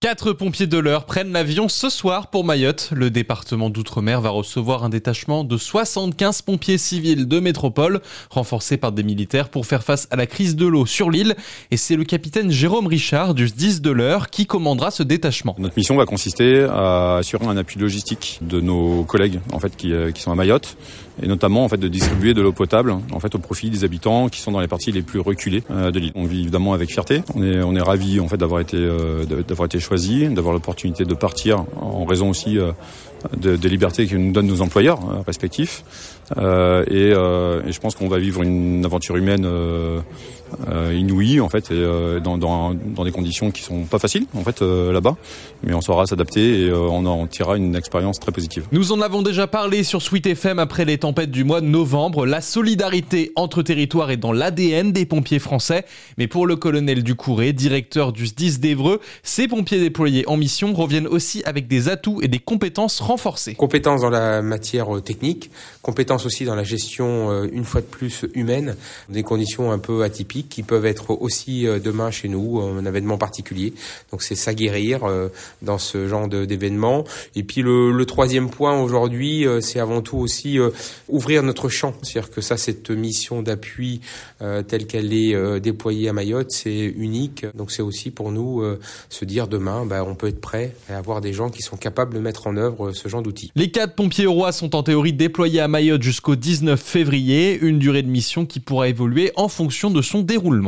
Quatre pompiers de l'heure prennent l'avion ce soir pour Mayotte. Le département d'outre-mer va recevoir un détachement de 75 pompiers civils de métropole, renforcés par des militaires pour faire face à la crise de l'eau sur l'île. Et c'est le capitaine Jérôme Richard du 10 de l'heure qui commandera ce détachement. Notre mission va consister à assurer un appui logistique de nos collègues en fait qui, euh, qui sont à Mayotte et notamment en fait de distribuer de l'eau potable en fait au profit des habitants qui sont dans les parties les plus reculées euh, de l'île. On vit évidemment avec fierté. On est on est ravi en fait d'avoir été euh, d'avoir été choisi, d'avoir l'opportunité de partir en raison aussi euh, de, des libertés que nous donnent nos employeurs euh, respectifs. Euh, et, et, je pense qu'on va vivre une aventure humaine inouïe en fait, et dans, dans, dans, des conditions qui sont pas faciles en fait là-bas, mais on saura s'adapter et on en tirera une expérience très positive. Nous en avons déjà parlé sur Sweet FM après les tempêtes du mois de novembre. La solidarité entre territoires est dans l'ADN des pompiers français, mais pour le colonel Ducouré, directeur du 10 d'Evreux, ces pompiers déployés en mission reviennent aussi avec des atouts et des compétences renforcées. Compétences dans la matière euh, technique, compétences aussi dans la gestion, euh, une fois de plus, humaine, des conditions un peu atypiques qui peuvent être aussi euh, demain chez nous, un événement particulier. Donc c'est s'aguerrir dans ce genre d'événement. Et puis le, le troisième point aujourd'hui, c'est avant tout aussi ouvrir notre champ. C'est-à-dire que ça, cette mission d'appui telle qu'elle est déployée à Mayotte, c'est unique. Donc c'est aussi pour nous se dire demain, bah, on peut être prêt à avoir des gens qui sont capables de mettre en œuvre ce genre d'outils. Les quatre pompiers roi sont en théorie déployés à Mayotte jusqu'au 19 février, une durée de mission qui pourra évoluer en fonction de son déroulement.